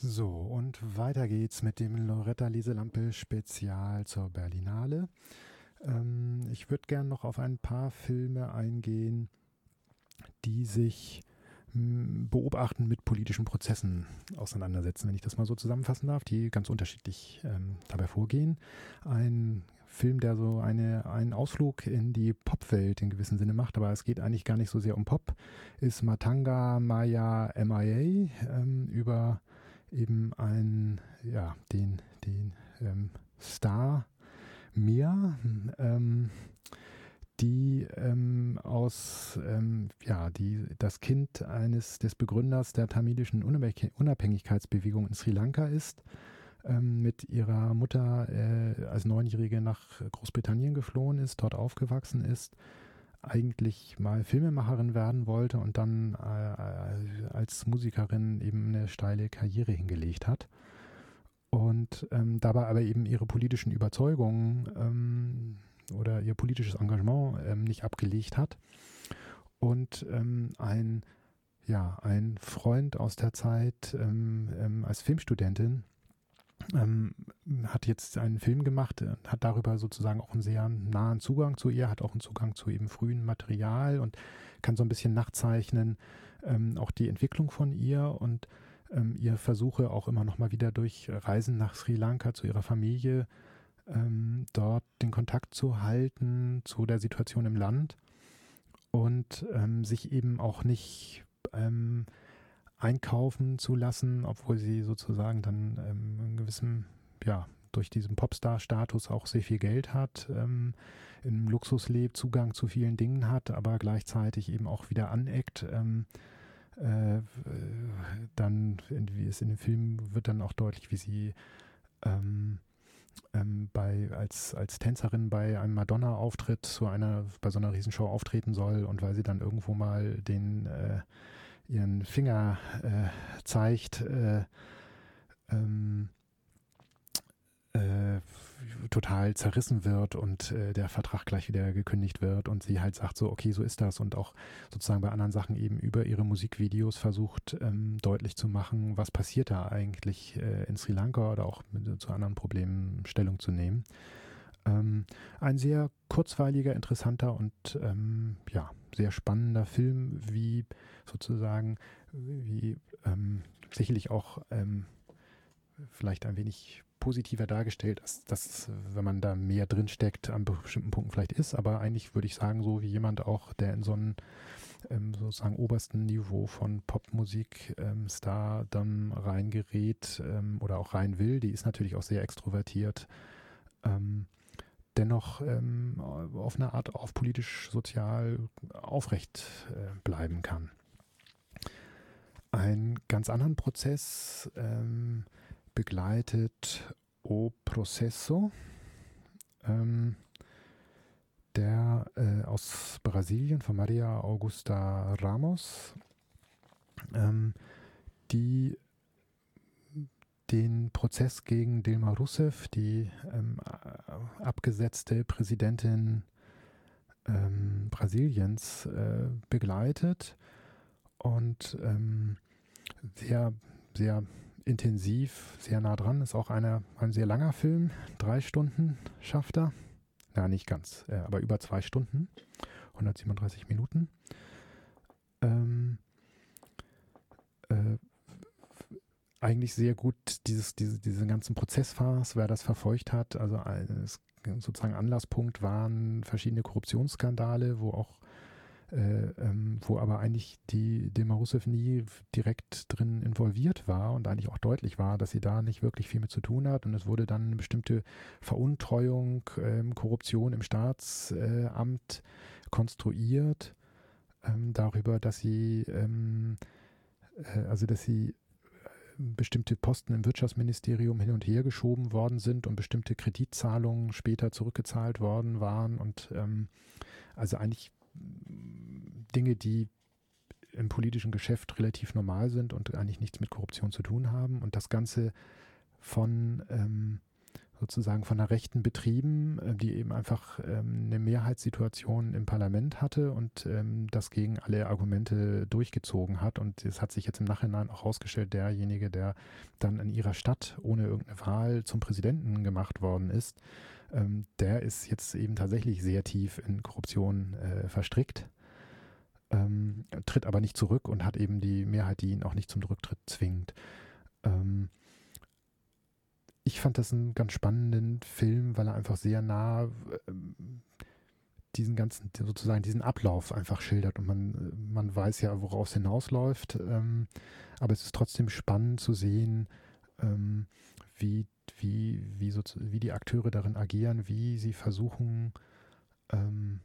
So, und weiter geht's mit dem Loretta Leselampe Spezial zur Berlinale. Ähm, ich würde gern noch auf ein paar Filme eingehen, die sich hm, beobachten mit politischen Prozessen auseinandersetzen, wenn ich das mal so zusammenfassen darf, die ganz unterschiedlich ähm, dabei vorgehen. Ein Film, der so eine, einen Ausflug in die Popwelt in gewissem Sinne macht, aber es geht eigentlich gar nicht so sehr um Pop, ist Matanga Maya MIA ähm, über eben ein, ja, den, den ähm, Star Mia, ähm, die ähm, aus, ähm, ja, die das Kind eines des Begründers der tamilischen Unabhängigkeitsbewegung in Sri Lanka ist, ähm, mit ihrer Mutter äh, als Neunjährige nach Großbritannien geflohen ist, dort aufgewachsen ist, eigentlich mal Filmemacherin werden wollte und dann äh, als Musikerin eben eine steile Karriere hingelegt hat. Und ähm, dabei aber eben ihre politischen Überzeugungen ähm, oder ihr politisches Engagement ähm, nicht abgelegt hat. Und ähm, ein ja ein Freund aus der Zeit ähm, ähm, als Filmstudentin ähm, hat jetzt einen Film gemacht, äh, hat darüber sozusagen auch einen sehr nahen Zugang zu ihr, hat auch einen Zugang zu eben frühen Material und kann so ein bisschen nachzeichnen, ähm, auch die Entwicklung von ihr und ähm, ihr Versuche auch immer noch mal wieder durch Reisen nach Sri Lanka zu ihrer Familie ähm, dort den Kontakt zu halten zu der Situation im Land und ähm, sich eben auch nicht ähm, einkaufen zu lassen, obwohl sie sozusagen dann ähm, in gewissem, ja, durch diesen Popstar-Status auch sehr viel Geld hat, ähm, im Luxus lebt, Zugang zu vielen Dingen hat, aber gleichzeitig eben auch wieder aneckt. Ähm, äh, dann, wie es in dem Film wird dann auch deutlich, wie sie ähm, ähm, bei, als, als Tänzerin bei einem Madonna-Auftritt zu einer, bei so einer Riesenshow auftreten soll und weil sie dann irgendwo mal den äh, ihren Finger äh, zeigt, äh, ähm, äh, total zerrissen wird und äh, der Vertrag gleich wieder gekündigt wird und sie halt sagt so, okay, so ist das und auch sozusagen bei anderen Sachen eben über ihre Musikvideos versucht ähm, deutlich zu machen, was passiert da eigentlich äh, in Sri Lanka oder auch mit, zu anderen Problemen Stellung zu nehmen. Ähm, ein sehr kurzweiliger, interessanter und ähm, ja, sehr spannender Film, wie sozusagen, wie ähm, sicherlich auch ähm, vielleicht ein wenig positiver dargestellt, als das, wenn man da mehr drinsteckt, an bestimmten Punkten vielleicht ist, aber eigentlich würde ich sagen, so wie jemand auch, der in so einem ähm, sozusagen obersten Niveau von Popmusik ähm, Star dann reingerät ähm, oder auch rein will, die ist natürlich auch sehr extrovertiert. Ähm, dennoch ähm, auf eine Art auch politisch, sozial aufrecht äh, bleiben kann. Einen ganz anderen Prozess ähm, begleitet O Processo, ähm, der äh, aus Brasilien von Maria Augusta Ramos, ähm, die den Prozess gegen Dilma Rousseff, die ähm, abgesetzte Präsidentin ähm, Brasiliens, äh, begleitet und ähm, sehr, sehr intensiv, sehr nah dran. Ist auch eine, ein sehr langer Film, drei Stunden schafft er. Ja, nicht ganz, äh, aber über zwei Stunden, 137 Minuten. Ähm, äh, eigentlich sehr gut dieses, diese, diesen ganzen Prozessphase, wer das verfolgt hat. Also es, sozusagen Anlasspunkt waren verschiedene Korruptionsskandale, wo auch äh, ähm, wo aber eigentlich die Dilma Rousseff nie direkt drin involviert war und eigentlich auch deutlich war, dass sie da nicht wirklich viel mit zu tun hat und es wurde dann eine bestimmte Veruntreuung, ähm, Korruption im Staatsamt konstruiert ähm, darüber, dass sie ähm, äh, also dass sie bestimmte Posten im Wirtschaftsministerium hin und her geschoben worden sind und bestimmte Kreditzahlungen später zurückgezahlt worden waren und ähm, also eigentlich Dinge, die im politischen Geschäft relativ normal sind und eigentlich nichts mit Korruption zu tun haben. Und das Ganze von ähm, sozusagen von der Rechten betrieben, äh, die eben einfach ähm, eine Mehrheitssituation im Parlament hatte und ähm, das gegen alle Argumente durchgezogen hat. Und es hat sich jetzt im Nachhinein auch herausgestellt, derjenige, der dann in ihrer Stadt ohne irgendeine Wahl zum Präsidenten gemacht worden ist, ähm, der ist jetzt eben tatsächlich sehr tief in Korruption äh, verstrickt. Ähm, tritt aber nicht zurück und hat eben die Mehrheit, die ihn auch nicht zum Rücktritt zwingt. Ich fand das einen ganz spannenden Film, weil er einfach sehr nah ähm, diesen ganzen, sozusagen diesen Ablauf einfach schildert und man, man weiß ja, worauf es hinausläuft. Ähm, aber es ist trotzdem spannend zu sehen, ähm, wie, wie, wie, so, wie die Akteure darin agieren, wie sie versuchen, ähm,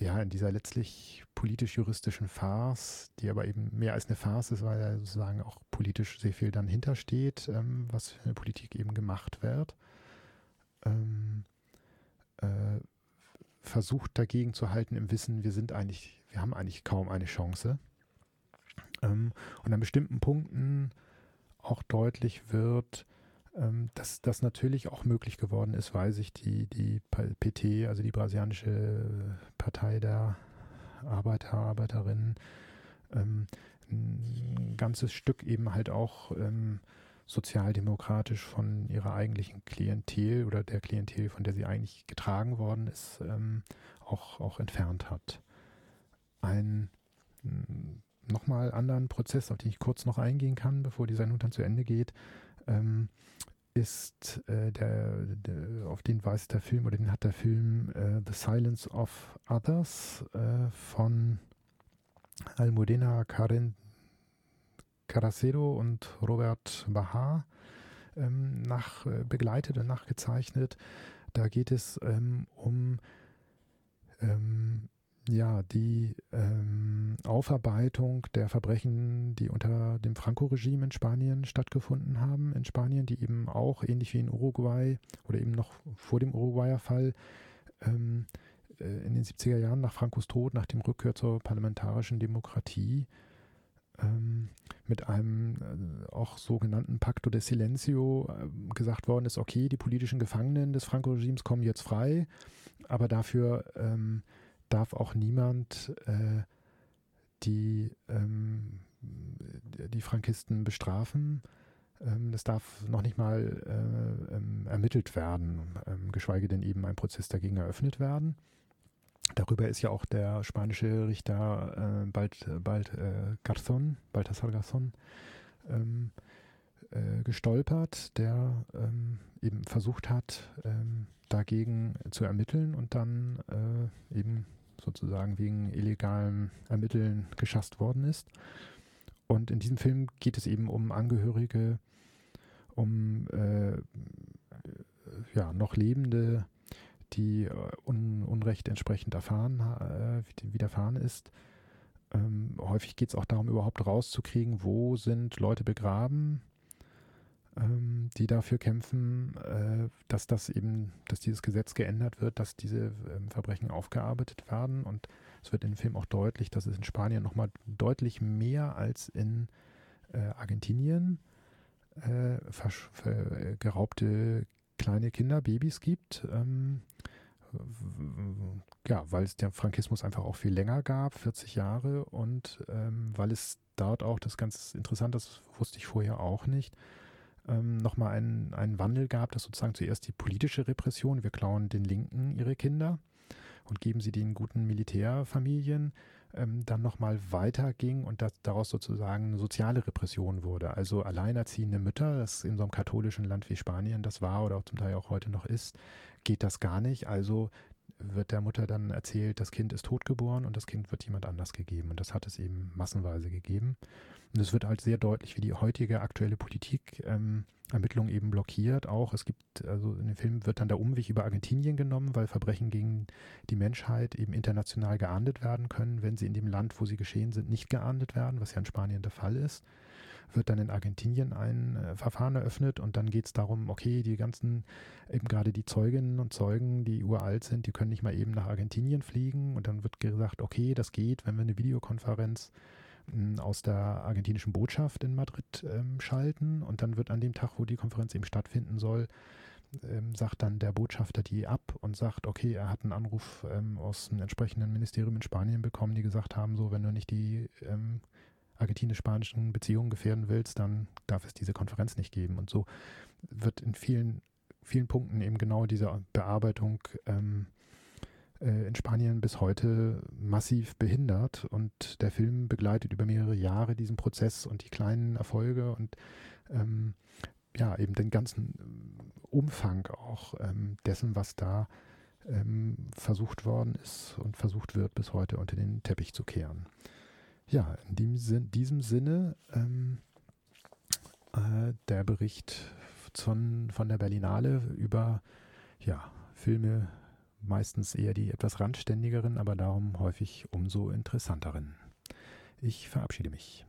ja, in dieser letztlich politisch-juristischen Farce, die aber eben mehr als eine Farce ist, weil da sozusagen auch politisch sehr viel dann hintersteht, ähm, was für eine Politik eben gemacht wird, ähm, äh, versucht dagegen zu halten im Wissen, wir sind eigentlich, wir haben eigentlich kaum eine Chance. Ähm, und an bestimmten Punkten auch deutlich wird, dass das natürlich auch möglich geworden ist, weil sich die, die PT, also die brasilianische Partei der Arbeiter, Arbeiterinnen, ähm, ein ganzes Stück eben halt auch ähm, sozialdemokratisch von ihrer eigentlichen Klientel oder der Klientel, von der sie eigentlich getragen worden ist, ähm, auch, auch entfernt hat. Ein nochmal anderen Prozess, auf den ich kurz noch eingehen kann, bevor die Sendung dann zu Ende geht, ähm, ist äh, der, der, auf den weist der Film oder den hat der Film äh, The Silence of Others äh, von Almudena Karen Caracero und Robert Bahar ähm, nach, äh, begleitet und nachgezeichnet. Da geht es ähm, um ähm, ja, die ähm, Aufarbeitung der Verbrechen, die unter dem Franco-Regime in Spanien stattgefunden haben, in Spanien, die eben auch ähnlich wie in Uruguay oder eben noch vor dem Uruguayer Fall ähm, äh, in den 70er Jahren nach Francos Tod, nach dem Rückkehr zur parlamentarischen Demokratie, ähm, mit einem äh, auch sogenannten Pacto de Silencio äh, gesagt worden ist, okay, die politischen Gefangenen des Franco-Regimes kommen jetzt frei, aber dafür ähm, darf auch niemand äh, die, ähm, die Frankisten bestrafen. Ähm, das darf noch nicht mal äh, ähm, ermittelt werden, ähm, geschweige denn eben ein Prozess dagegen eröffnet werden. Darüber ist ja auch der spanische Richter äh, bald, bald äh, Garzón, Baltasar Garzón, ähm, äh, gestolpert, der ähm, eben versucht hat, ähm, dagegen zu ermitteln und dann äh, eben sozusagen wegen illegalem Ermitteln geschasst worden ist. Und in diesem Film geht es eben um Angehörige, um äh, ja, noch Lebende, die äh, un Unrecht entsprechend erfahren, äh, widerfahren ist. Ähm, häufig geht es auch darum, überhaupt rauszukriegen, wo sind Leute begraben, ähm, die dafür kämpfen, äh, dass das eben, dass dieses Gesetz geändert wird, dass diese ähm, Verbrechen aufgearbeitet werden. Und es wird in dem Film auch deutlich, dass es in Spanien nochmal deutlich mehr als in äh, Argentinien äh, äh, geraubte kleine Kinder, Babys gibt. Ähm, ja, weil es der Frankismus einfach auch viel länger gab, 40 Jahre, und ähm, weil es dort auch das ganz interessant, das wusste ich vorher auch nicht, ähm, nochmal einen, einen Wandel gab, dass sozusagen zuerst die politische Repression, wir klauen den Linken ihre Kinder und geben sie den guten Militärfamilien, ähm, dann nochmal weiterging und dass daraus sozusagen eine soziale Repression wurde. Also alleinerziehende Mütter, das in so einem katholischen Land wie Spanien das war oder auch zum Teil auch heute noch ist, geht das gar nicht. Also wird der Mutter dann erzählt, das Kind ist totgeboren und das Kind wird jemand anders gegeben. Und das hat es eben massenweise gegeben. Und es wird halt sehr deutlich, wie die heutige aktuelle Politik ähm, Ermittlungen eben blockiert. Auch es gibt, also in dem Film wird dann der Umweg über Argentinien genommen, weil Verbrechen gegen die Menschheit eben international geahndet werden können, wenn sie in dem Land, wo sie geschehen sind, nicht geahndet werden, was ja in Spanien der Fall ist wird dann in Argentinien ein äh, Verfahren eröffnet und dann geht es darum, okay, die ganzen, eben gerade die Zeuginnen und Zeugen, die uralt sind, die können nicht mal eben nach Argentinien fliegen und dann wird gesagt, okay, das geht, wenn wir eine Videokonferenz hm, aus der argentinischen Botschaft in Madrid ähm, schalten und dann wird an dem Tag, wo die Konferenz eben stattfinden soll, ähm, sagt dann der Botschafter die ab und sagt, okay, er hat einen Anruf ähm, aus einem entsprechenden Ministerium in Spanien bekommen, die gesagt haben, so, wenn du nicht die ähm, argentinisch-spanischen Beziehungen gefährden willst, dann darf es diese Konferenz nicht geben. Und so wird in vielen, vielen Punkten eben genau diese Bearbeitung ähm, äh, in Spanien bis heute massiv behindert. Und der Film begleitet über mehrere Jahre diesen Prozess und die kleinen Erfolge und ähm, ja, eben den ganzen Umfang auch ähm, dessen, was da ähm, versucht worden ist und versucht wird, bis heute unter den Teppich zu kehren. Ja, in dem Sin diesem Sinne ähm, äh, der Bericht von, von der Berlinale über ja, Filme, meistens eher die etwas randständigeren, aber darum häufig umso interessanteren. Ich verabschiede mich.